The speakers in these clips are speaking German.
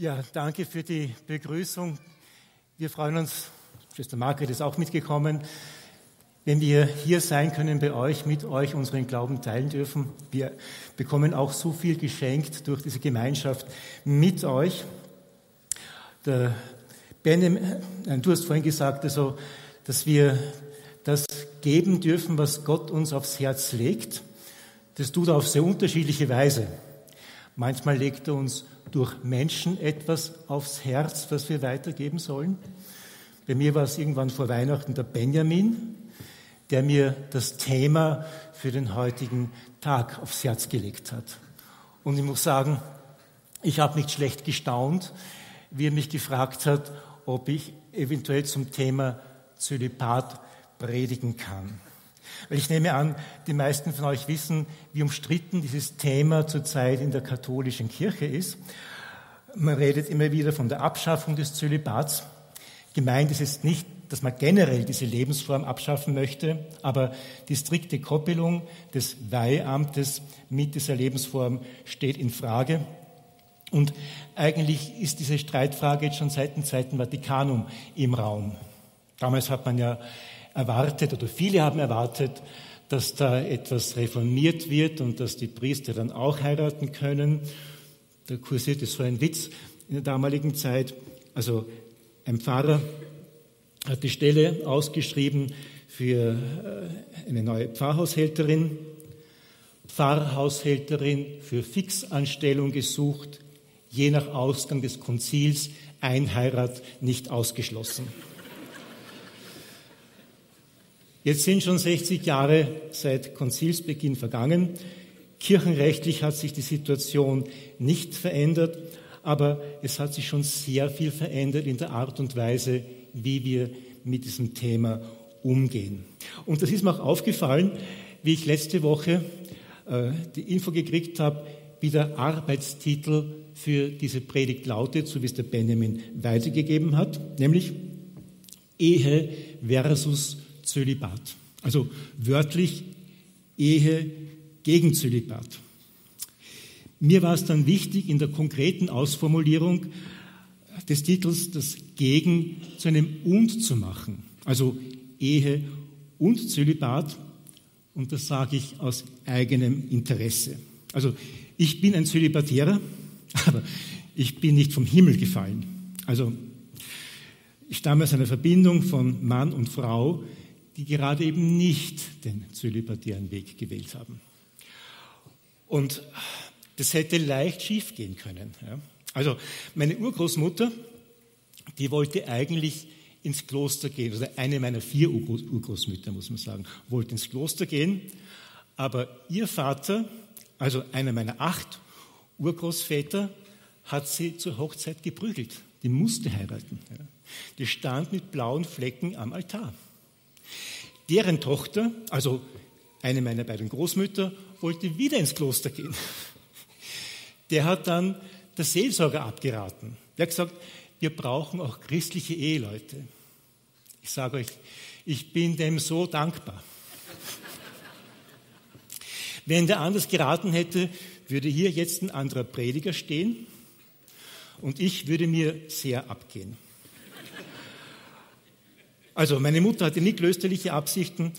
Ja, danke für die Begrüßung. Wir freuen uns, Schwester Margret ist auch mitgekommen, wenn wir hier sein können bei euch, mit euch unseren Glauben teilen dürfen. Wir bekommen auch so viel geschenkt durch diese Gemeinschaft mit euch. Der Benem, äh, du hast vorhin gesagt, also, dass wir das geben dürfen, was Gott uns aufs Herz legt. Das tut er auf sehr unterschiedliche Weise. Manchmal legt er uns durch Menschen etwas aufs Herz, was wir weitergeben sollen. Bei mir war es irgendwann vor Weihnachten der Benjamin, der mir das Thema für den heutigen Tag aufs Herz gelegt hat. Und ich muss sagen, ich habe nicht schlecht gestaunt, wie er mich gefragt hat, ob ich eventuell zum Thema Zölibat predigen kann. Weil ich nehme an, die meisten von euch wissen, wie umstritten dieses Thema zurzeit in der katholischen Kirche ist. Man redet immer wieder von der Abschaffung des Zölibats. Gemeint ist es nicht, dass man generell diese Lebensform abschaffen möchte, aber die strikte Koppelung des Weihamtes mit dieser Lebensform steht in Frage. Und eigentlich ist diese Streitfrage jetzt schon seit dem Zweiten Vatikanum im Raum. Damals hat man ja erwartet oder viele haben erwartet, dass da etwas reformiert wird und dass die Priester dann auch heiraten können. Da kursierte so ein Witz in der damaligen Zeit. Also ein Pfarrer hat die Stelle ausgeschrieben für äh, eine neue Pfarrhaushälterin, Pfarrhaushälterin für Fixanstellung gesucht, je nach Ausgang des Konzils ein Heirat nicht ausgeschlossen. Jetzt sind schon 60 Jahre seit Konzilsbeginn vergangen. Kirchenrechtlich hat sich die Situation nicht verändert, aber es hat sich schon sehr viel verändert in der Art und Weise, wie wir mit diesem Thema umgehen. Und das ist mir auch aufgefallen, wie ich letzte Woche äh, die Info gekriegt habe, wie der Arbeitstitel für diese Predigt lautet, so wie es der Benjamin weitergegeben hat, nämlich Ehe versus Zölibat. Also wörtlich Ehe gegen Zölibat. Mir war es dann wichtig, in der konkreten Ausformulierung des Titels das Gegen zu einem Und zu machen. Also Ehe und Zölibat. Und das sage ich aus eigenem Interesse. Also ich bin ein Zölibatärer, aber ich bin nicht vom Himmel gefallen. Also ich stamme aus einer Verbindung von Mann und Frau, die gerade eben nicht den zölibatären Weg gewählt haben. Und das hätte leicht schiefgehen können. Ja. Also meine Urgroßmutter, die wollte eigentlich ins Kloster gehen, oder eine meiner vier Urgroßmütter, muss man sagen, wollte ins Kloster gehen, aber ihr Vater, also einer meiner acht Urgroßväter, hat sie zur Hochzeit geprügelt. Die musste heiraten. Ja. Die stand mit blauen Flecken am Altar. Deren Tochter, also eine meiner beiden Großmütter, wollte wieder ins Kloster gehen. Der hat dann der Seelsorger abgeraten. Der hat gesagt, wir brauchen auch christliche Eheleute. Ich sage euch, ich bin dem so dankbar. Wenn der anders geraten hätte, würde hier jetzt ein anderer Prediger stehen und ich würde mir sehr abgehen. Also meine Mutter hatte nie klösterliche Absichten,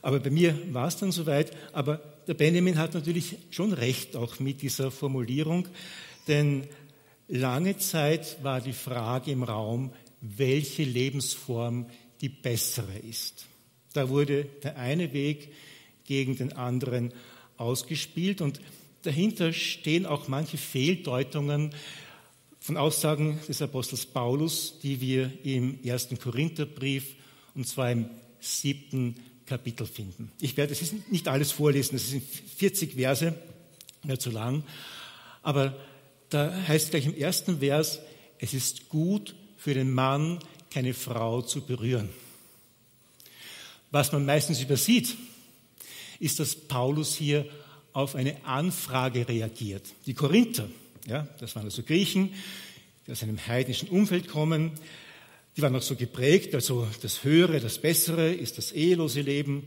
aber bei mir war es dann soweit. Aber der Benjamin hat natürlich schon recht auch mit dieser Formulierung, denn lange Zeit war die Frage im Raum, welche Lebensform die bessere ist. Da wurde der eine Weg gegen den anderen ausgespielt und dahinter stehen auch manche Fehldeutungen von Aussagen des Apostels Paulus, die wir im ersten Korintherbrief und zwar im siebten Kapitel finden. Ich werde es nicht alles vorlesen, es sind 40 Verse, nicht zu lang, aber da heißt gleich im ersten Vers, es ist gut für den Mann, keine Frau zu berühren. Was man meistens übersieht, ist, dass Paulus hier auf eine Anfrage reagiert. Die Korinther, ja, das waren also Griechen, die aus einem heidnischen Umfeld kommen, die waren noch so geprägt, also das Höhere, das Bessere ist das ehelose Leben.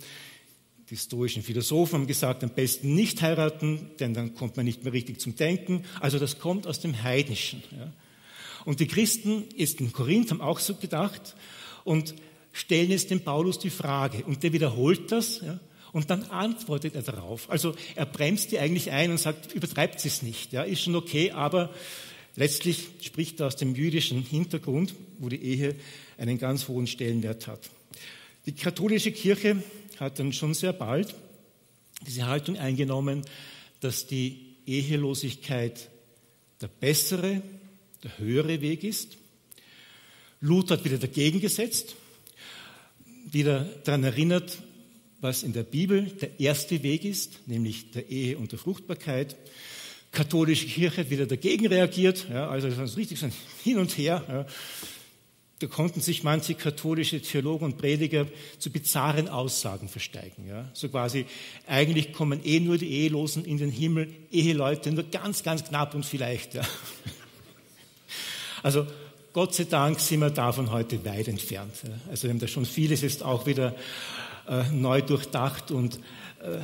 Die stoischen Philosophen haben gesagt, am besten nicht heiraten, denn dann kommt man nicht mehr richtig zum Denken. Also das kommt aus dem Heidnischen. Ja. Und die Christen ist in Korinth haben auch so gedacht und stellen jetzt dem Paulus die Frage. Und der wiederholt das. Ja, und dann antwortet er darauf. Also er bremst die eigentlich ein und sagt, übertreibt sie es nicht. Ja, ist schon okay, aber letztlich spricht er aus dem jüdischen Hintergrund, wo die Ehe einen ganz hohen Stellenwert hat. Die katholische Kirche hat dann schon sehr bald diese Haltung eingenommen, dass die Ehelosigkeit der bessere, der höhere Weg ist. Luther hat wieder dagegen gesetzt, wieder daran erinnert, was in der Bibel der erste Weg ist, nämlich der Ehe und der Fruchtbarkeit. Katholische Kirche hat wieder dagegen reagiert, ja, also das ist richtig so ein Hin und Her. Ja. Da konnten sich manche katholische Theologen und Prediger zu bizarren Aussagen versteigen. Ja. So quasi, eigentlich kommen eh nur die Ehelosen in den Himmel, Eheleute nur ganz, ganz knapp und vielleicht. Ja. Also Gott sei Dank sind wir davon heute weit entfernt. Also wir haben da schon vieles jetzt auch wieder äh, neu durchdacht und äh,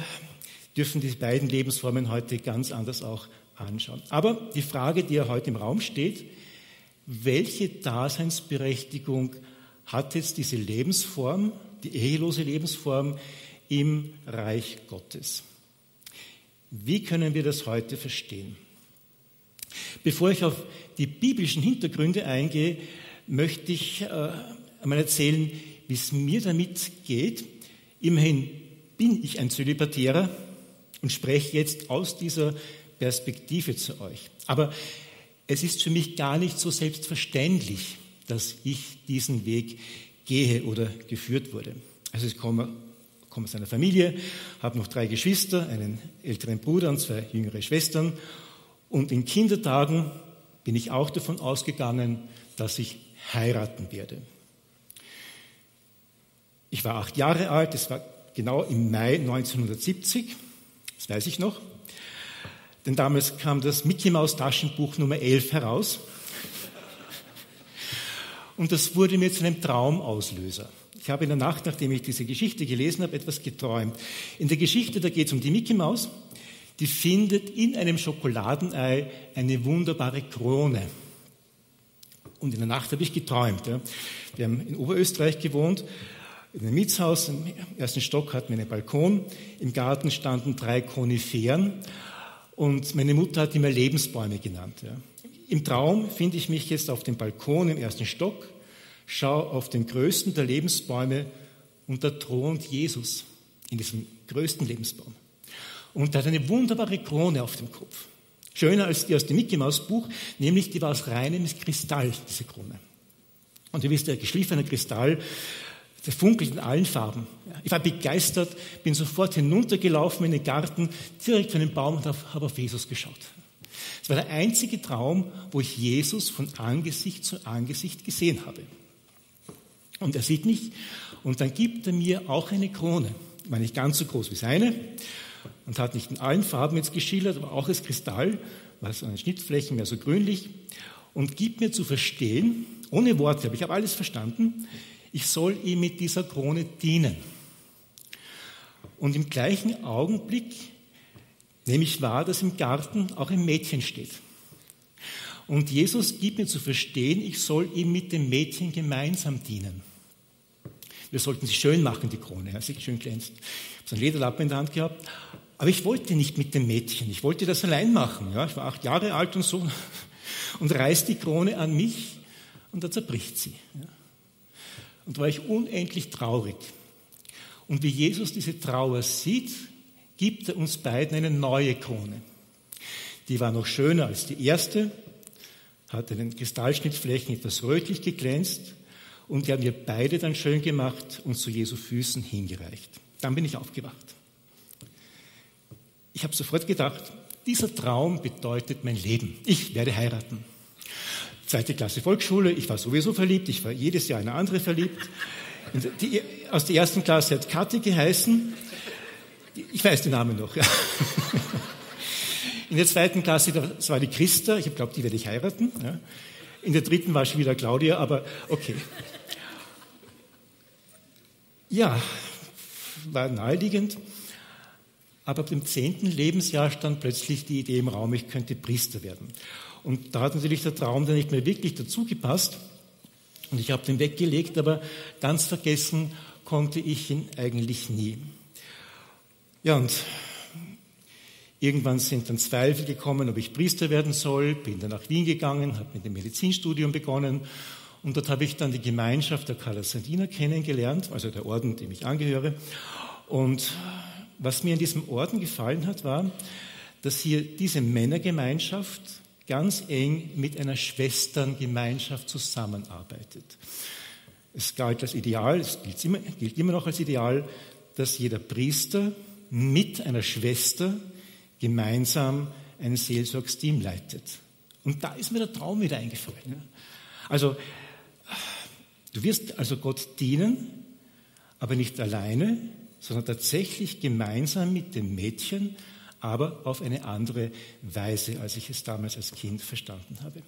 dürfen die beiden Lebensformen heute ganz anders auch anschauen. Aber die Frage, die ja heute im Raum steht, welche Daseinsberechtigung hat jetzt diese Lebensform, die ehelose Lebensform im Reich Gottes? Wie können wir das heute verstehen? Bevor ich auf die biblischen Hintergründe eingehe, möchte ich äh, einmal erzählen, wie es mir damit geht. Immerhin bin ich ein Zölibatärer und spreche jetzt aus dieser Perspektive zu euch. Aber es ist für mich gar nicht so selbstverständlich, dass ich diesen Weg gehe oder geführt wurde. Also ich komme, komme aus einer Familie, habe noch drei Geschwister, einen älteren Bruder und zwei jüngere Schwestern und in Kindertagen bin ich auch davon ausgegangen, dass ich heiraten werde. Ich war acht Jahre alt, es war genau im Mai 1970, das weiß ich noch, denn damals kam das Mickey Maus Taschenbuch Nummer 11 heraus und das wurde mir zu einem Traumauslöser. Ich habe in der Nacht, nachdem ich diese Geschichte gelesen habe, etwas geträumt. In der Geschichte, da geht es um die Mickey Maus die findet in einem Schokoladenei eine wunderbare Krone. Und in der Nacht habe ich geträumt. Ja. Wir haben in Oberösterreich gewohnt, in einem Mietshaus. Im ersten Stock hatten wir einen Balkon. Im Garten standen drei Koniferen. Und meine Mutter hat immer Lebensbäume genannt. Ja. Im Traum finde ich mich jetzt auf dem Balkon im ersten Stock, schaue auf den größten der Lebensbäume und da thront Jesus in diesem größten Lebensbaum. Und er hat eine wunderbare Krone auf dem Kopf. Schöner als die aus dem Mickey Maus Buch, nämlich die war aus reinem Kristall, diese Krone. Und ihr wisst, der geschliffene Kristall, der funkelt in allen Farben. Ich war begeistert, bin sofort hinuntergelaufen in den Garten, direkt von dem Baum und habe auf Jesus geschaut. Es war der einzige Traum, wo ich Jesus von Angesicht zu Angesicht gesehen habe. Und er sieht mich und dann gibt er mir auch eine Krone. War nicht ganz so groß wie seine, und hat nicht in allen Farben jetzt geschildert, aber auch als Kristall, was an den Schnittflächen mehr so grünlich, und gibt mir zu verstehen, ohne Worte, aber ich habe alles verstanden, ich soll ihm mit dieser Krone dienen. Und im gleichen Augenblick nehme ich wahr, dass im Garten auch ein Mädchen steht. Und Jesus gibt mir zu verstehen, ich soll ihm mit dem Mädchen gemeinsam dienen. Wir sollten sie schön machen, die Krone, ja, sie schön glänzt. Ich habe so einen Lederlappen in der Hand gehabt aber ich wollte nicht mit dem Mädchen, ich wollte das allein machen. Ja, ich war acht Jahre alt und so und reißt die Krone an mich und da zerbricht sie. Ja. Und war ich unendlich traurig. Und wie Jesus diese Trauer sieht, gibt er uns beiden eine neue Krone. Die war noch schöner als die erste, hatte den Kristallschnittflächen etwas rötlich geglänzt und die haben wir beide dann schön gemacht und zu Jesu Füßen hingereicht. Dann bin ich aufgewacht. Ich habe sofort gedacht, dieser Traum bedeutet mein Leben. Ich werde heiraten. Zweite Klasse Volksschule, ich war sowieso verliebt, ich war jedes Jahr eine andere verliebt. Die, aus der ersten Klasse hat Kathi geheißen. Ich weiß den Namen noch. Ja. In der zweiten Klasse, das war die Christa, ich glaube, die werde ich heiraten. Ja. In der dritten war schon wieder Claudia, aber okay. Ja, war naheliegend. Aber ab dem zehnten Lebensjahr stand plötzlich die Idee im Raum, ich könnte Priester werden. Und da hat natürlich der Traum dann nicht mehr wirklich dazu gepasst. Und ich habe den weggelegt, aber ganz vergessen konnte ich ihn eigentlich nie. Ja, und irgendwann sind dann Zweifel gekommen, ob ich Priester werden soll, bin dann nach Wien gegangen, habe mit dem Medizinstudium begonnen und dort habe ich dann die Gemeinschaft der Kalasandiner kennengelernt, also der Orden, dem ich angehöre. Und was mir in diesem Orden gefallen hat, war, dass hier diese Männergemeinschaft ganz eng mit einer Schwesterngemeinschaft zusammenarbeitet. Es galt als Ideal, es gilt immer, gilt immer noch als Ideal, dass jeder Priester mit einer Schwester gemeinsam ein Seelsorgsteam leitet. Und da ist mir der Traum wieder eingefallen. Also, du wirst also Gott dienen, aber nicht alleine, sondern tatsächlich gemeinsam mit dem Mädchen, aber auf eine andere Weise, als ich es damals als Kind verstanden habe.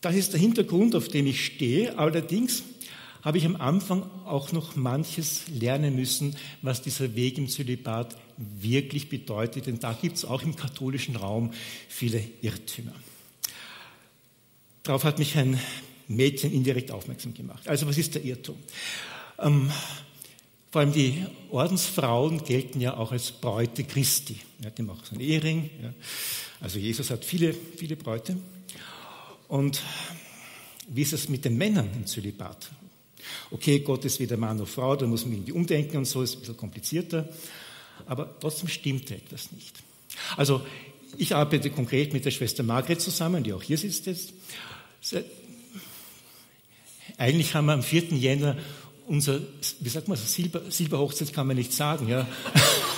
Das ist der Hintergrund, auf dem ich stehe. Allerdings habe ich am Anfang auch noch manches lernen müssen, was dieser Weg im Zölibat wirklich bedeutet. Denn da gibt es auch im katholischen Raum viele Irrtümer. Darauf hat mich ein Mädchen indirekt aufmerksam gemacht. Also was ist der Irrtum? Ähm, vor allem die Ordensfrauen gelten ja auch als Bräute Christi. Er hat auch so einen Ehering. Ja. Also Jesus hat viele, viele Bräute. Und wie ist es mit den Männern im Zölibat? Okay, Gott ist weder Mann noch Frau, da muss man irgendwie umdenken und so, ist ein bisschen komplizierter. Aber trotzdem stimmt etwas nicht. Also, ich arbeite konkret mit der Schwester Margret zusammen, die auch hier sitzt jetzt. Eigentlich haben wir am 4. Jänner unser, wie sagt man, Silber, Silberhochzeit kann man nicht sagen, ja.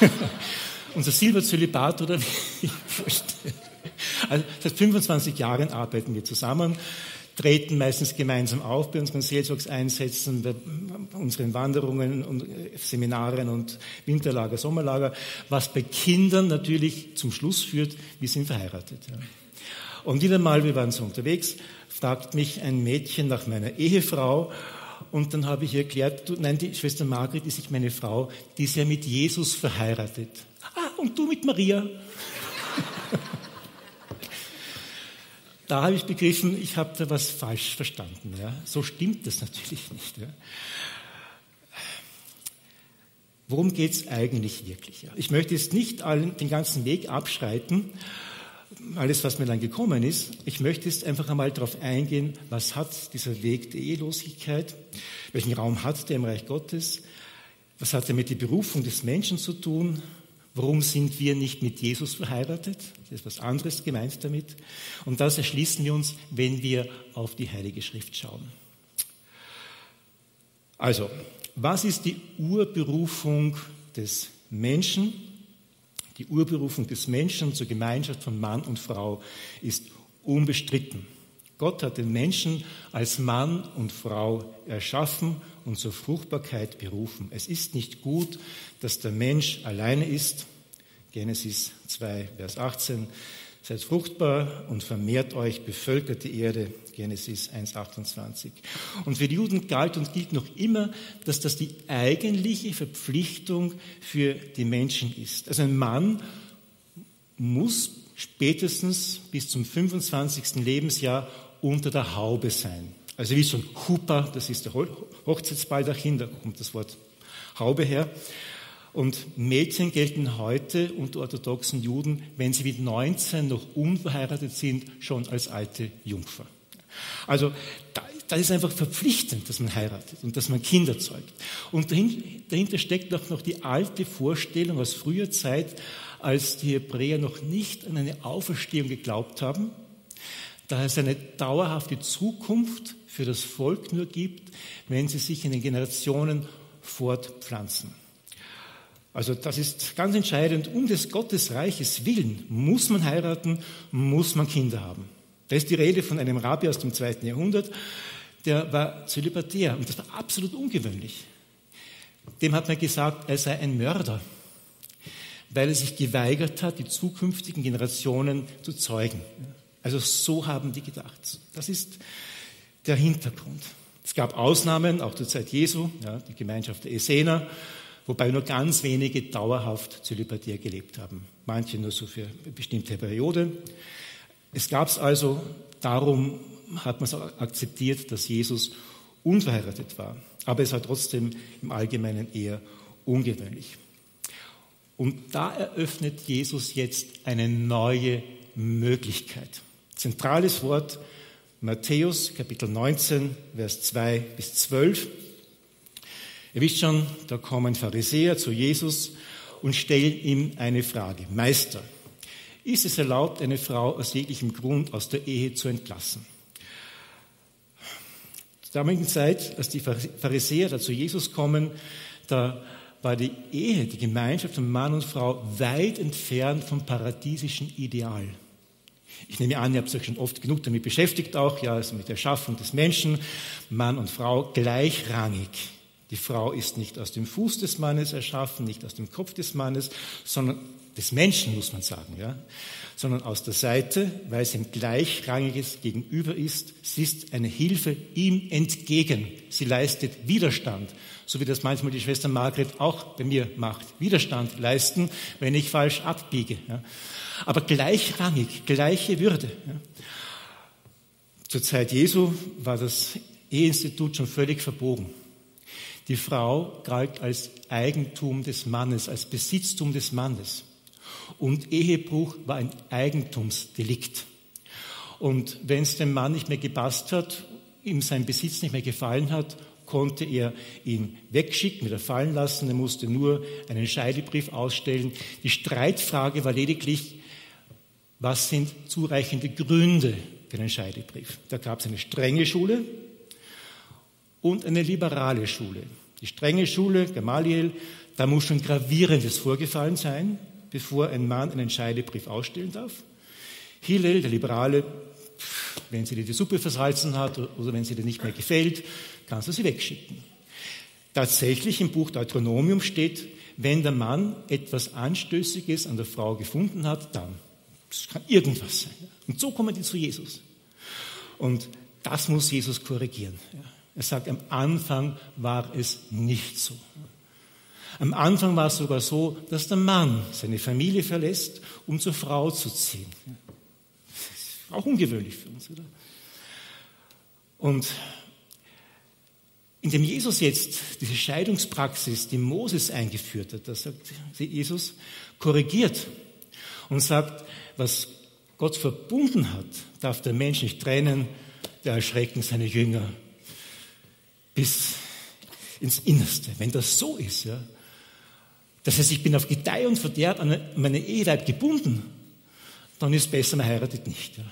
unser Silberzölibat oder wie ich Also seit 25 Jahren arbeiten wir zusammen treten meistens gemeinsam auf bei unseren Seelsorgseinsätzen, bei unseren Wanderungen und äh, Seminaren und Winterlager, Sommerlager, was bei Kindern natürlich zum Schluss führt, wir sind verheiratet. Ja. Und wieder mal, wir waren so unterwegs, fragt mich ein Mädchen nach meiner Ehefrau und dann habe ich erklärt, du, nein, die Schwester Margret ist nicht meine Frau, die ist ja mit Jesus verheiratet. Ah, und du mit Maria? Da habe ich begriffen, ich habe da was falsch verstanden. Ja. So stimmt das natürlich nicht. Ja. Worum geht es eigentlich wirklich? Ich möchte jetzt nicht allen, den ganzen Weg abschreiten, alles, was mir dann gekommen ist. Ich möchte jetzt einfach einmal darauf eingehen, was hat dieser Weg der Ehelosigkeit, welchen Raum hat der im Reich Gottes, was hat er mit der Berufung des Menschen zu tun, Warum sind wir nicht mit Jesus verheiratet? Das ist was anderes gemeint damit. Und das erschließen wir uns, wenn wir auf die Heilige Schrift schauen. Also, was ist die Urberufung des Menschen? Die Urberufung des Menschen zur Gemeinschaft von Mann und Frau ist unbestritten. Gott hat den Menschen als Mann und Frau erschaffen und zur Fruchtbarkeit berufen. Es ist nicht gut, dass der Mensch alleine ist. Genesis 2, Vers 18. Seid fruchtbar und vermehrt euch, bevölkert die Erde. Genesis 1, 28. Und für die Juden galt und gilt noch immer, dass das die eigentliche Verpflichtung für die Menschen ist. Also ein Mann muss spätestens bis zum 25. Lebensjahr unter der Haube sein. Also wie so ein Hupa, das ist der Hochzeitsbaldachin, da kommt das Wort Haube her. Und Mädchen gelten heute unter orthodoxen Juden, wenn sie mit 19 noch unverheiratet sind, schon als alte Jungfer. Also da, ist einfach verpflichtend, dass man heiratet und dass man Kinder zeugt. Und dahinter steckt auch noch die alte Vorstellung aus früher Zeit, als die Hebräer noch nicht an eine Auferstehung geglaubt haben, da es eine dauerhafte Zukunft für das Volk nur gibt, wenn sie sich in den Generationen fortpflanzen. Also das ist ganz entscheidend. Um des Gottesreiches willen muss man heiraten, muss man Kinder haben. Da ist die Rede von einem Rabbi aus dem zweiten Jahrhundert, der war zölibatär und das war absolut ungewöhnlich. Dem hat man gesagt, er sei ein Mörder, weil er sich geweigert hat, die zukünftigen Generationen zu zeugen. Also so haben die gedacht. Das ist der Hintergrund. Es gab Ausnahmen, auch zur Zeit Jesu, ja, die Gemeinschaft der Essener, wobei nur ganz wenige dauerhaft zölibatär gelebt haben, manche nur so für eine bestimmte Periode. Es gab es also, darum hat man es akzeptiert, dass Jesus unverheiratet war. Aber es war trotzdem im Allgemeinen eher ungewöhnlich. Und da eröffnet Jesus jetzt eine neue Möglichkeit. Zentrales Wort Matthäus Kapitel 19, Vers 2 bis 12. Ihr wisst schon, da kommen Pharisäer zu Jesus und stellen ihm eine Frage. Meister, ist es erlaubt, eine Frau aus jeglichem Grund aus der Ehe zu entlassen? Zur damaligen Zeit, als die Pharisäer da zu Jesus kommen, da war die Ehe, die Gemeinschaft von Mann und Frau weit entfernt vom paradiesischen Ideal. Ich nehme an, ihr habt euch schon oft genug damit beschäftigt, auch ja, also mit der Schaffung des Menschen, Mann und Frau gleichrangig. Die Frau ist nicht aus dem Fuß des Mannes erschaffen, nicht aus dem Kopf des Mannes, sondern des Menschen, muss man sagen, ja, sondern aus der Seite, weil sie ein gleichrangiges Gegenüber ist. Sie ist eine Hilfe ihm entgegen. Sie leistet Widerstand, so wie das manchmal die Schwester Margret auch bei mir macht. Widerstand leisten, wenn ich falsch abbiege. Ja aber gleichrangig, gleiche Würde. Zur Zeit Jesu war das Eheinstitut schon völlig verbogen. Die Frau galt als Eigentum des Mannes, als Besitztum des Mannes. Und Ehebruch war ein Eigentumsdelikt. Und wenn es dem Mann nicht mehr gepasst hat, ihm sein Besitz nicht mehr gefallen hat, konnte er ihn wegschicken, wieder fallen lassen. Er musste nur einen Scheidebrief ausstellen. Die Streitfrage war lediglich, was sind zureichende Gründe für den Scheidebrief? Da gab es eine strenge Schule und eine liberale Schule. Die strenge Schule, Gamaliel, da muss schon Gravierendes vorgefallen sein, bevor ein Mann einen Scheidebrief ausstellen darf. Hillel, der Liberale, wenn sie dir die Suppe versalzen hat oder wenn sie dir nicht mehr gefällt, kannst du sie wegschicken. Tatsächlich im Buch Deuteronomium steht, wenn der Mann etwas Anstößiges an der Frau gefunden hat, dann. Das kann irgendwas sein. Und so kommen die zu Jesus. Und das muss Jesus korrigieren. Er sagt, am Anfang war es nicht so. Am Anfang war es sogar so, dass der Mann seine Familie verlässt, um zur Frau zu ziehen. Das ist auch ungewöhnlich für uns, oder? Und indem Jesus jetzt diese Scheidungspraxis, die Moses eingeführt hat, da sagt Jesus, korrigiert und sagt, was Gott verbunden hat, darf der Mensch nicht trennen, der erschrecken seine Jünger bis ins Innerste. Wenn das so ist, ja, das heißt, ich bin auf Gedeih und Verderb an meine Eheleib gebunden, dann ist besser, man heiratet nicht. Ja.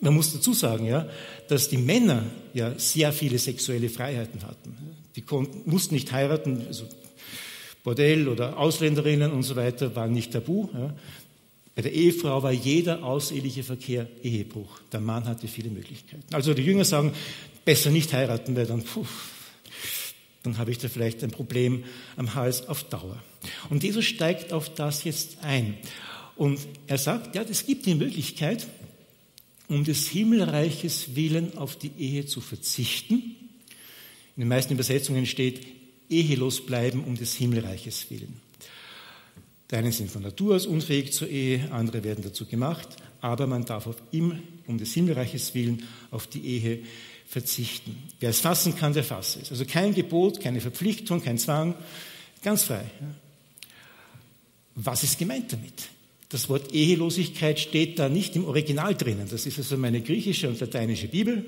Man muss dazu sagen, ja, dass die Männer ja sehr viele sexuelle Freiheiten hatten. Die konnten, mussten nicht heiraten, also Bordell oder Ausländerinnen und so weiter waren nicht tabu. Ja. Bei der Ehefrau war jeder auseheliche Verkehr Ehebruch. Der Mann hatte viele Möglichkeiten. Also die Jünger sagen, besser nicht heiraten, weil dann, puh, dann habe ich da vielleicht ein Problem am Hals auf Dauer. Und Jesus steigt auf das jetzt ein. Und er sagt, ja, es gibt die Möglichkeit, um des Himmelreiches willen auf die Ehe zu verzichten. In den meisten Übersetzungen steht, ehelos bleiben um des Himmelreiches willen. Die einen sind von Natur aus unfähig zur Ehe, andere werden dazu gemacht, aber man darf auf ihm, um des Himmelreiches willen, auf die Ehe verzichten. Wer es fassen kann, der fasse es. Also kein Gebot, keine Verpflichtung, kein Zwang, ganz frei. Was ist gemeint damit? Das Wort Ehelosigkeit steht da nicht im Original drinnen. Das ist also meine griechische und lateinische Bibel.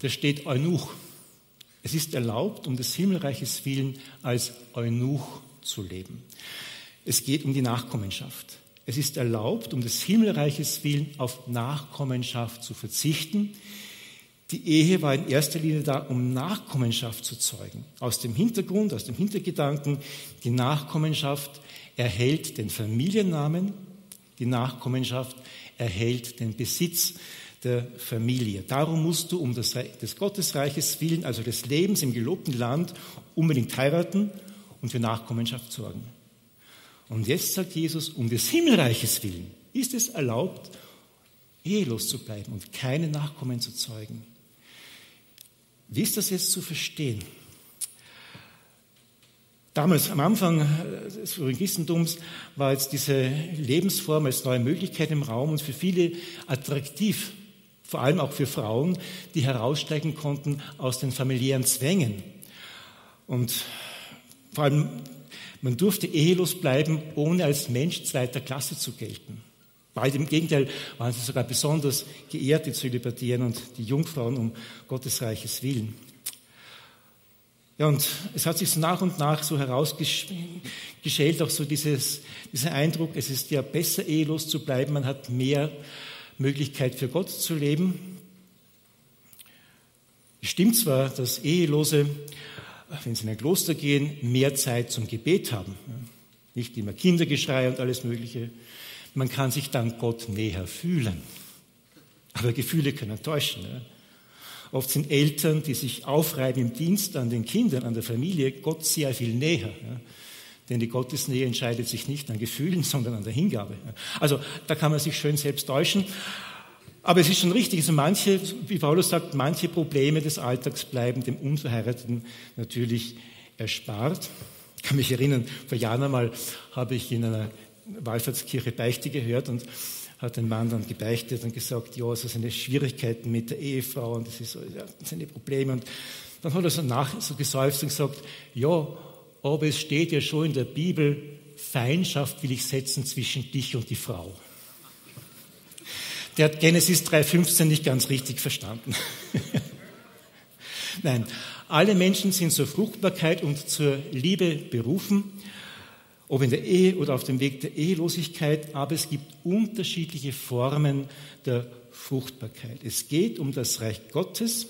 Da steht Eunuch. Es ist erlaubt, um des Himmelreiches willen, als Eunuch zu leben. Es geht um die Nachkommenschaft. Es ist erlaubt, um des Himmelreiches willen auf Nachkommenschaft zu verzichten. Die Ehe war in erster Linie da, um Nachkommenschaft zu zeugen. Aus dem Hintergrund, aus dem Hintergedanken, die Nachkommenschaft erhält den Familiennamen, die Nachkommenschaft erhält den Besitz der Familie. Darum musst du um des, des Gottesreiches willen, also des Lebens im gelobten Land, unbedingt heiraten und für Nachkommenschaft sorgen. Und jetzt sagt Jesus, um des Himmelreiches willen ist es erlaubt, ehelos zu bleiben und keine Nachkommen zu zeugen. Wie ist das jetzt zu verstehen? Damals am Anfang des frühen Christentums war jetzt diese Lebensform als neue Möglichkeit im Raum und für viele attraktiv, vor allem auch für Frauen, die heraussteigen konnten aus den familiären Zwängen. Und vor allem, man durfte ehelos bleiben, ohne als Mensch zweiter Klasse zu gelten. Bald im Gegenteil waren sie sogar besonders geehrt, die Zölibatären und die Jungfrauen um Gottes Reiches Willen. Ja, und es hat sich so nach und nach so herausgeschält, auch so dieses, dieser Eindruck, es ist ja besser, ehelos zu bleiben, man hat mehr Möglichkeit für Gott zu leben. Es stimmt zwar, dass Ehelose, wenn sie in ein Kloster gehen, mehr Zeit zum Gebet haben. Nicht immer Kindergeschrei und alles Mögliche. Man kann sich dann Gott näher fühlen. Aber Gefühle können täuschen. Oft sind Eltern, die sich aufreiben im Dienst an den Kindern, an der Familie, Gott sehr viel näher. Ja. Denn die Gottesnähe entscheidet sich nicht an Gefühlen, sondern an der Hingabe. Also da kann man sich schön selbst täuschen. Aber es ist schon richtig, also manche, wie Paulus sagt, manche Probleme des Alltags bleiben dem Unverheirateten natürlich erspart. Ich kann mich erinnern, vor Jahren einmal habe ich in einer Wallfahrtskirche Beichte gehört und hat ein Mann dann gebeichtet und gesagt, ja, so seine Schwierigkeiten mit der Ehefrau und das ist so, ja, seine Probleme. Und dann hat er so nach, so geseufzt und gesagt, ja, aber es steht ja schon in der Bibel, Feindschaft will ich setzen zwischen dich und die Frau. Der hat Genesis 3,15 nicht ganz richtig verstanden. Nein, alle Menschen sind zur Fruchtbarkeit und zur Liebe berufen ob in der Ehe oder auf dem Weg der Ehelosigkeit, aber es gibt unterschiedliche Formen der Fruchtbarkeit. Es geht um das Reich Gottes,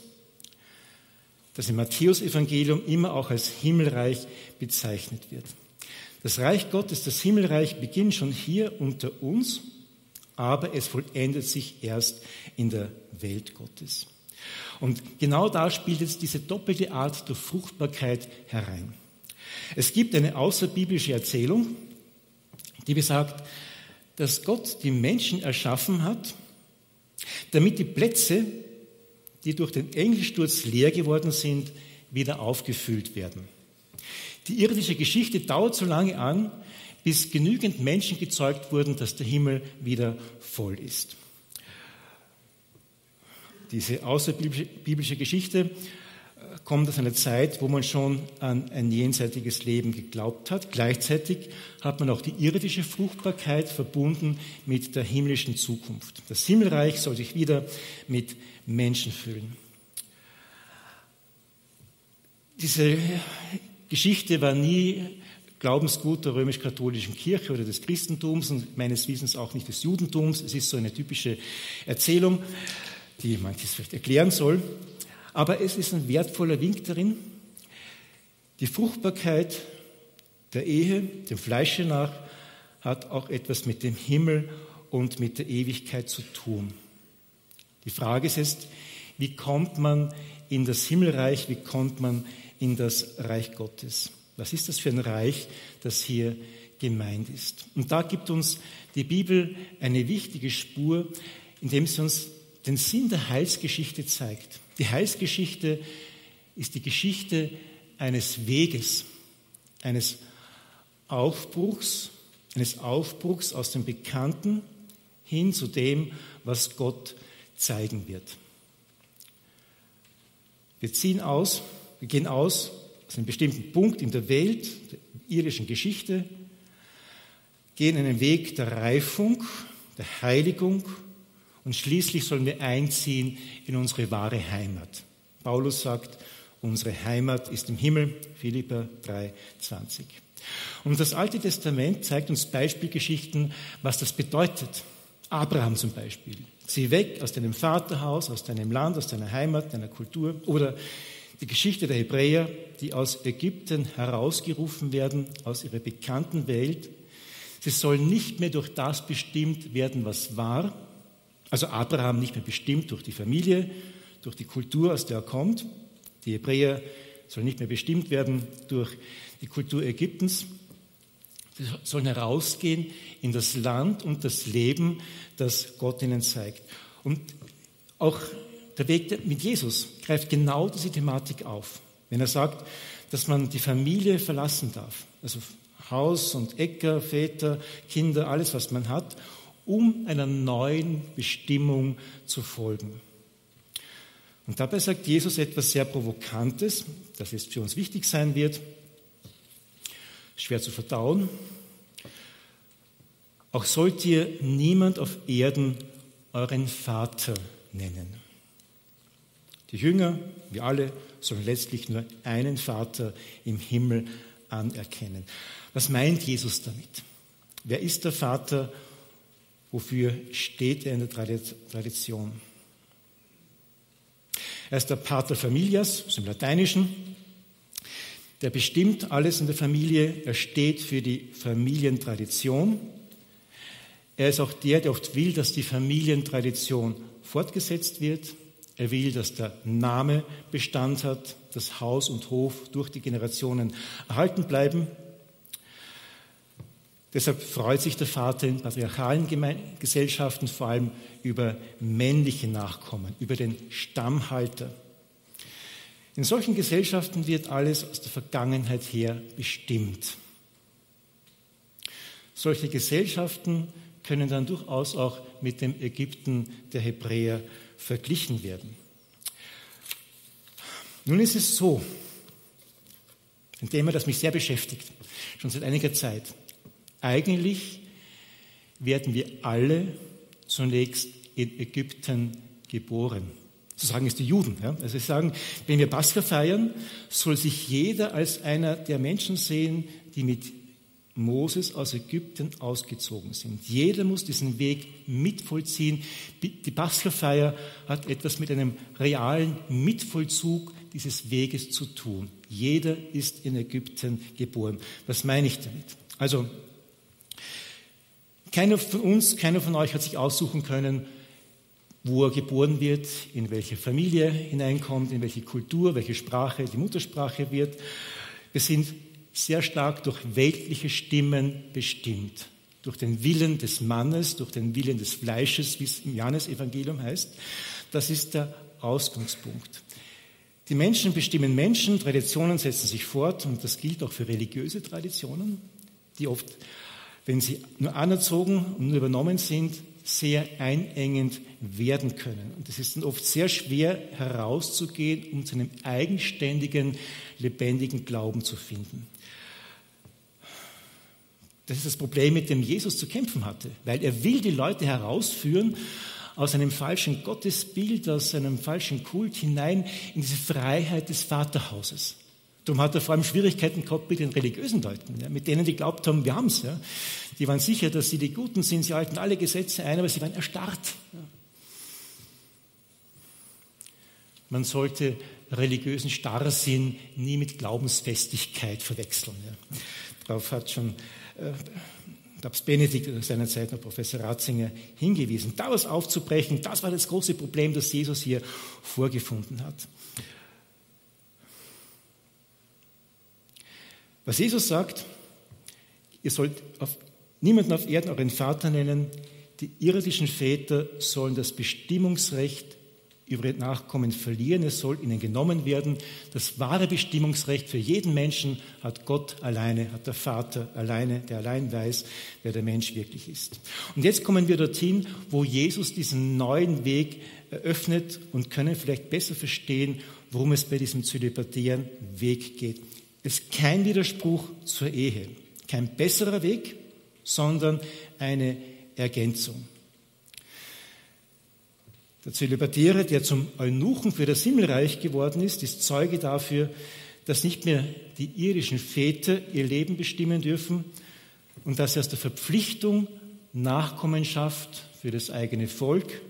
das im Matthäusevangelium immer auch als Himmelreich bezeichnet wird. Das Reich Gottes, das Himmelreich beginnt schon hier unter uns, aber es vollendet sich erst in der Welt Gottes. Und genau da spielt jetzt diese doppelte Art der Fruchtbarkeit herein. Es gibt eine außerbiblische Erzählung, die besagt, dass Gott die Menschen erschaffen hat, damit die Plätze, die durch den Engelsturz leer geworden sind, wieder aufgefüllt werden. Die irdische Geschichte dauert so lange an, bis genügend Menschen gezeugt wurden, dass der Himmel wieder voll ist. Diese außerbiblische Geschichte kommt aus einer Zeit, wo man schon an ein jenseitiges Leben geglaubt hat. Gleichzeitig hat man auch die irdische Fruchtbarkeit verbunden mit der himmlischen Zukunft. Das Himmelreich soll sich wieder mit Menschen füllen. Diese Geschichte war nie Glaubensgut der römisch-katholischen Kirche oder des Christentums und meines Wissens auch nicht des Judentums. Es ist so eine typische Erzählung, die manches vielleicht erklären soll. Aber es ist ein wertvoller Wink darin, die Fruchtbarkeit der Ehe, dem Fleische nach, hat auch etwas mit dem Himmel und mit der Ewigkeit zu tun. Die Frage ist jetzt, wie kommt man in das Himmelreich, wie kommt man in das Reich Gottes? Was ist das für ein Reich, das hier gemeint ist? Und da gibt uns die Bibel eine wichtige Spur, indem sie uns den Sinn der Heilsgeschichte zeigt. Die Heilsgeschichte ist die Geschichte eines Weges, eines Aufbruchs, eines Aufbruchs aus dem Bekannten hin zu dem, was Gott zeigen wird. Wir ziehen aus, wir gehen aus aus einem bestimmten Punkt in der Welt, der irdischen Geschichte, gehen einen Weg der Reifung, der Heiligung und schließlich sollen wir einziehen in unsere wahre Heimat. Paulus sagt, unsere Heimat ist im Himmel, Philippa 3,20. Und das Alte Testament zeigt uns Beispielgeschichten, was das bedeutet. Abraham zum Beispiel. Zieh weg aus deinem Vaterhaus, aus deinem Land, aus deiner Heimat, deiner Kultur. Oder die Geschichte der Hebräer, die aus Ägypten herausgerufen werden, aus ihrer bekannten Welt. Sie sollen nicht mehr durch das bestimmt werden, was war, also Abraham nicht mehr bestimmt durch die Familie, durch die Kultur, aus der er kommt. Die Hebräer sollen nicht mehr bestimmt werden durch die Kultur Ägyptens. Sie sollen herausgehen in das Land und das Leben, das Gott ihnen zeigt. Und auch der Weg mit Jesus greift genau diese Thematik auf. Wenn er sagt, dass man die Familie verlassen darf. Also Haus und Äcker, Väter, Kinder, alles, was man hat, um einer neuen Bestimmung zu folgen. Und dabei sagt Jesus etwas sehr Provokantes, das jetzt für uns wichtig sein wird, schwer zu verdauen. Auch sollt ihr niemand auf Erden euren Vater nennen. Die Jünger, wir alle, sollen letztlich nur einen Vater im Himmel anerkennen. Was meint Jesus damit? Wer ist der Vater? Wofür steht er in der Tradition? Er ist der Pater Familias, aus dem Lateinischen. Der bestimmt alles in der Familie. Er steht für die Familientradition. Er ist auch der, der oft will, dass die Familientradition fortgesetzt wird. Er will, dass der Name Bestand hat, dass Haus und Hof durch die Generationen erhalten bleiben. Deshalb freut sich der Vater in patriarchalen Gesellschaften vor allem über männliche Nachkommen, über den Stammhalter. In solchen Gesellschaften wird alles aus der Vergangenheit her bestimmt. Solche Gesellschaften können dann durchaus auch mit dem Ägypten der Hebräer verglichen werden. Nun ist es so, ein Thema, das mich sehr beschäftigt, schon seit einiger Zeit. Eigentlich werden wir alle zunächst in Ägypten geboren. So sagen es die Juden. Ja? Also sie sagen, wenn wir Pascha feiern, soll sich jeder als einer der Menschen sehen, die mit Moses aus Ägypten ausgezogen sind. Jeder muss diesen Weg mitvollziehen. Die Pascha-Feier hat etwas mit einem realen Mitvollzug dieses Weges zu tun. Jeder ist in Ägypten geboren. Was meine ich damit? Also, keiner von uns, keiner von euch hat sich aussuchen können, wo er geboren wird, in welche Familie hineinkommt, in welche Kultur, welche Sprache die Muttersprache wird. Wir sind sehr stark durch weltliche Stimmen bestimmt. Durch den Willen des Mannes, durch den Willen des Fleisches, wie es im Johannesevangelium heißt. Das ist der Ausgangspunkt. Die Menschen bestimmen Menschen, Traditionen setzen sich fort und das gilt auch für religiöse Traditionen, die oft, wenn sie nur anerzogen und nur übernommen sind, sehr einengend werden können. Und es ist dann oft sehr schwer herauszugehen, um zu einem eigenständigen, lebendigen Glauben zu finden. Das ist das Problem, mit dem Jesus zu kämpfen hatte, weil er will die Leute herausführen aus einem falschen Gottesbild, aus einem falschen Kult hinein in diese Freiheit des Vaterhauses. Darum hat er vor allem Schwierigkeiten gehabt mit den religiösen Leuten, ja, mit denen, die glaubt haben, wir haben es. Ja. Die waren sicher, dass sie die Guten sind, sie halten alle Gesetze ein, aber sie waren erstarrt. Ja. Man sollte religiösen Starrsinn nie mit Glaubensfestigkeit verwechseln. Darauf hat schon äh, Benedikt seinerzeit noch Professor Ratzinger hingewiesen. Daraus aufzubrechen, das war das große Problem, das Jesus hier vorgefunden hat. Was Jesus sagt, ihr sollt auf, niemanden auf Erden euren Vater nennen, die irdischen Väter sollen das Bestimmungsrecht über ihre Nachkommen verlieren, es soll ihnen genommen werden. Das wahre Bestimmungsrecht für jeden Menschen hat Gott alleine, hat der Vater alleine, der allein weiß, wer der Mensch wirklich ist. Und jetzt kommen wir dorthin, wo Jesus diesen neuen Weg eröffnet und können vielleicht besser verstehen, worum es bei diesem zölibatären Weg geht. Ist kein Widerspruch zur Ehe, kein besserer Weg, sondern eine Ergänzung. Der Zölibatäre, der zum Eunuchen für das Himmelreich geworden ist, ist Zeuge dafür, dass nicht mehr die irdischen Väter ihr Leben bestimmen dürfen und dass sie aus der Verpflichtung Nachkommenschaft für das eigene Volk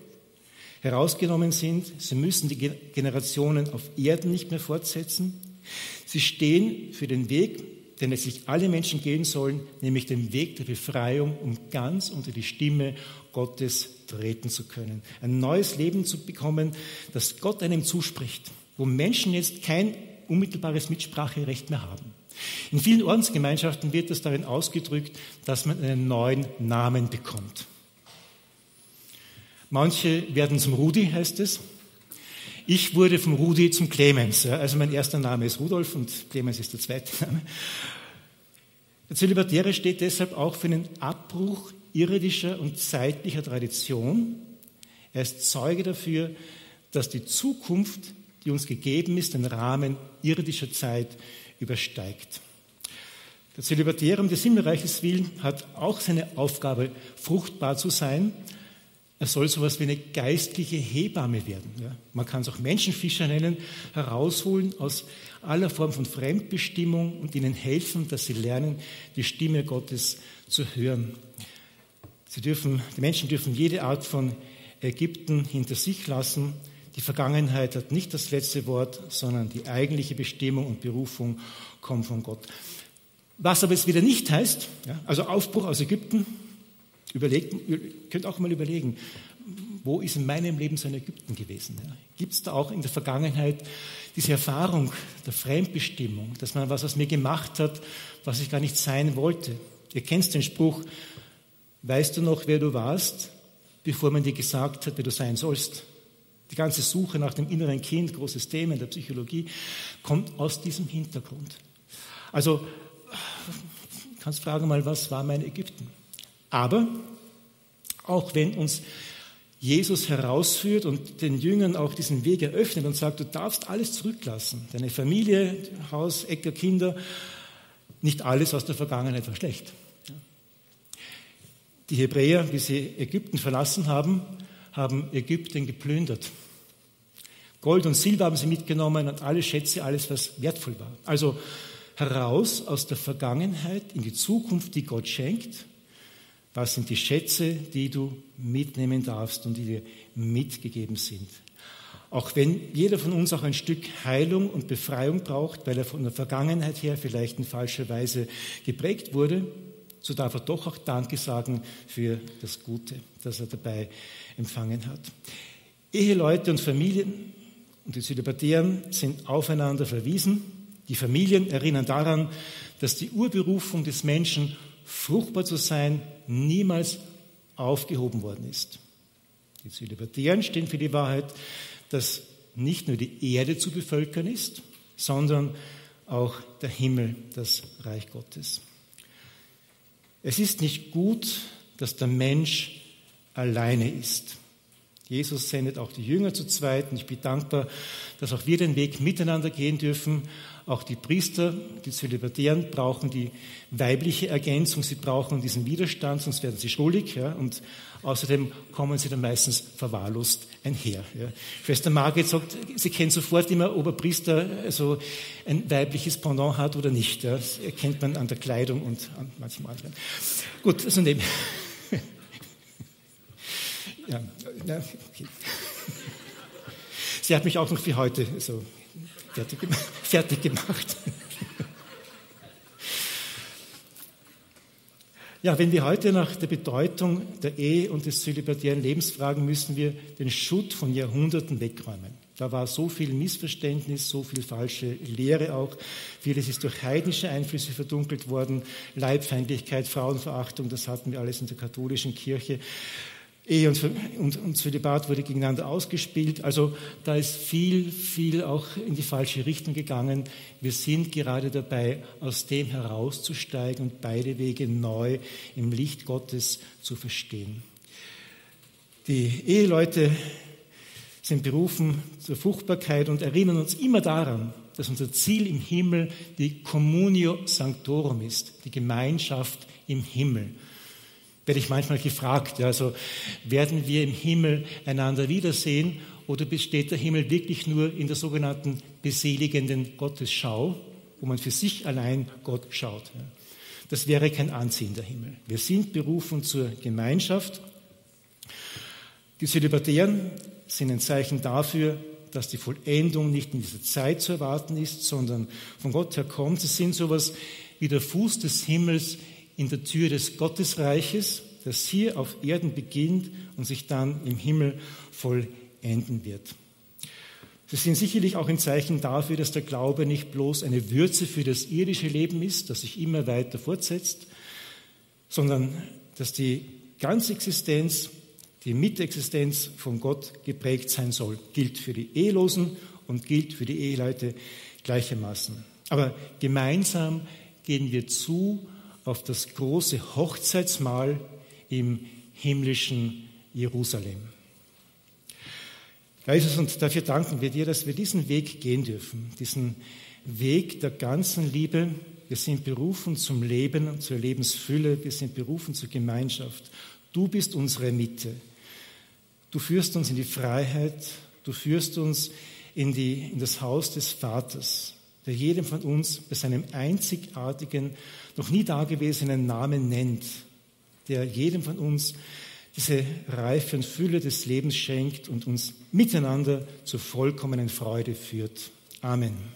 herausgenommen sind. Sie müssen die Generationen auf Erden nicht mehr fortsetzen. Sie stehen für den Weg, den es sich alle Menschen gehen sollen, nämlich den Weg der Befreiung, um ganz unter die Stimme Gottes treten zu können, ein neues Leben zu bekommen, das Gott einem zuspricht, wo Menschen jetzt kein unmittelbares Mitspracherecht mehr haben. In vielen Ordensgemeinschaften wird das darin ausgedrückt, dass man einen neuen Namen bekommt. Manche werden zum Rudi, heißt es. Ich wurde vom Rudi zum Clemens. Also mein erster Name ist Rudolf und Clemens ist der zweite Name. Der Zölibatäre steht deshalb auch für einen Abbruch irdischer und zeitlicher Tradition. Er ist Zeuge dafür, dass die Zukunft, die uns gegeben ist, den Rahmen irdischer Zeit übersteigt. Der Zölibatäre um des Himmelreiches willen hat auch seine Aufgabe, fruchtbar zu sein. Er soll so etwas wie eine geistliche Hebamme werden. Ja. Man kann es auch Menschenfischer nennen, herausholen aus aller Form von Fremdbestimmung und ihnen helfen, dass sie lernen, die Stimme Gottes zu hören. Sie dürfen, die Menschen dürfen jede Art von Ägypten hinter sich lassen. Die Vergangenheit hat nicht das letzte Wort, sondern die eigentliche Bestimmung und Berufung kommt von Gott. Was aber es wieder nicht heißt, ja, also Aufbruch aus Ägypten, überlegt, könnt auch mal überlegen, wo ist in meinem Leben so ein Ägypten gewesen? Ja? Gibt es da auch in der Vergangenheit diese Erfahrung der Fremdbestimmung, dass man was aus mir gemacht hat, was ich gar nicht sein wollte? Ihr kennt den Spruch, weißt du noch, wer du warst, bevor man dir gesagt hat, wer du sein sollst? Die ganze Suche nach dem inneren Kind, großes Thema in der Psychologie, kommt aus diesem Hintergrund. Also kannst fragen mal, was war mein Ägypten? Aber auch wenn uns Jesus herausführt und den Jüngern auch diesen Weg eröffnet und sagt, du darfst alles zurücklassen, deine Familie, Haus, Äcker, Kinder, nicht alles aus der Vergangenheit war schlecht. Die Hebräer, wie sie Ägypten verlassen haben, haben Ägypten geplündert. Gold und Silber haben sie mitgenommen und alle Schätze, alles, was wertvoll war. Also heraus aus der Vergangenheit in die Zukunft, die Gott schenkt. Was sind die Schätze, die du mitnehmen darfst und die dir mitgegeben sind? Auch wenn jeder von uns auch ein Stück Heilung und Befreiung braucht, weil er von der Vergangenheit her vielleicht in falscher Weise geprägt wurde, so darf er doch auch Danke sagen für das Gute, das er dabei empfangen hat. Eheleute und Familien und die Zölibatären sind aufeinander verwiesen. Die Familien erinnern daran, dass die Urberufung des Menschen, fruchtbar zu sein, niemals aufgehoben worden ist. Die Zölibatären stehen für die Wahrheit, dass nicht nur die Erde zu bevölkern ist, sondern auch der Himmel, das Reich Gottes. Es ist nicht gut, dass der Mensch alleine ist. Jesus sendet auch die Jünger zu zweit und ich bin dankbar, dass auch wir den Weg miteinander gehen dürfen. Auch die Priester, die Zölibatären brauchen die weibliche Ergänzung, sie brauchen diesen Widerstand, sonst werden sie schuldig. Ja, und außerdem kommen sie dann meistens verwahrlost einher. Ja. Schwester Margit sagt, sie kennt sofort immer, ob ein Priester also ein weibliches Pendant hat oder nicht. Ja. Das erkennt man an der Kleidung und an manchen anderen. Gut, also neben. Ja, ja, okay. Sie hat mich auch noch für heute so fertig, fertig gemacht. Ja, wenn wir heute nach der Bedeutung der Ehe und des zölibatären Lebens fragen, müssen wir den Schutt von Jahrhunderten wegräumen. Da war so viel Missverständnis, so viel falsche Lehre auch. Vieles ist durch heidnische Einflüsse verdunkelt worden. Leibfeindlichkeit, Frauenverachtung, das hatten wir alles in der katholischen Kirche. Ehe und, und, und Zölibat wurde gegeneinander ausgespielt. Also da ist viel, viel auch in die falsche Richtung gegangen. Wir sind gerade dabei, aus dem herauszusteigen und beide Wege neu im Licht Gottes zu verstehen. Die Eheleute sind berufen zur Fruchtbarkeit und erinnern uns immer daran, dass unser Ziel im Himmel die Communio Sanctorum ist, die Gemeinschaft im Himmel werde ich manchmal gefragt. Also werden wir im Himmel einander wiedersehen oder besteht der Himmel wirklich nur in der sogenannten beseligenden Gottesschau, wo man für sich allein Gott schaut? Das wäre kein anziehender Himmel. Wir sind berufen zur Gemeinschaft. Die Zölibatären sind ein Zeichen dafür, dass die Vollendung nicht in dieser Zeit zu erwarten ist, sondern von Gott her kommt. Sie sind sowas wie der Fuß des Himmels in der Tür des Gottesreiches, das hier auf Erden beginnt und sich dann im Himmel vollenden wird. Sie sind sicherlich auch ein Zeichen dafür, dass der Glaube nicht bloß eine Würze für das irdische Leben ist, das sich immer weiter fortsetzt, sondern dass die ganze Existenz, die Mitexistenz von Gott geprägt sein soll. Gilt für die Ehelosen und gilt für die Eheleute gleichermaßen. Aber gemeinsam gehen wir zu auf das große Hochzeitsmahl im himmlischen Jerusalem. Herr Jesus, und dafür danken wir dir, dass wir diesen Weg gehen dürfen, diesen Weg der ganzen Liebe. Wir sind berufen zum Leben zur Lebensfülle. Wir sind berufen zur Gemeinschaft. Du bist unsere Mitte. Du führst uns in die Freiheit. Du führst uns in, die, in das Haus des Vaters, der jedem von uns bei seinem einzigartigen, noch nie dagewesenen Namen nennt, der jedem von uns diese Reife und Fülle des Lebens schenkt und uns miteinander zur vollkommenen Freude führt. Amen.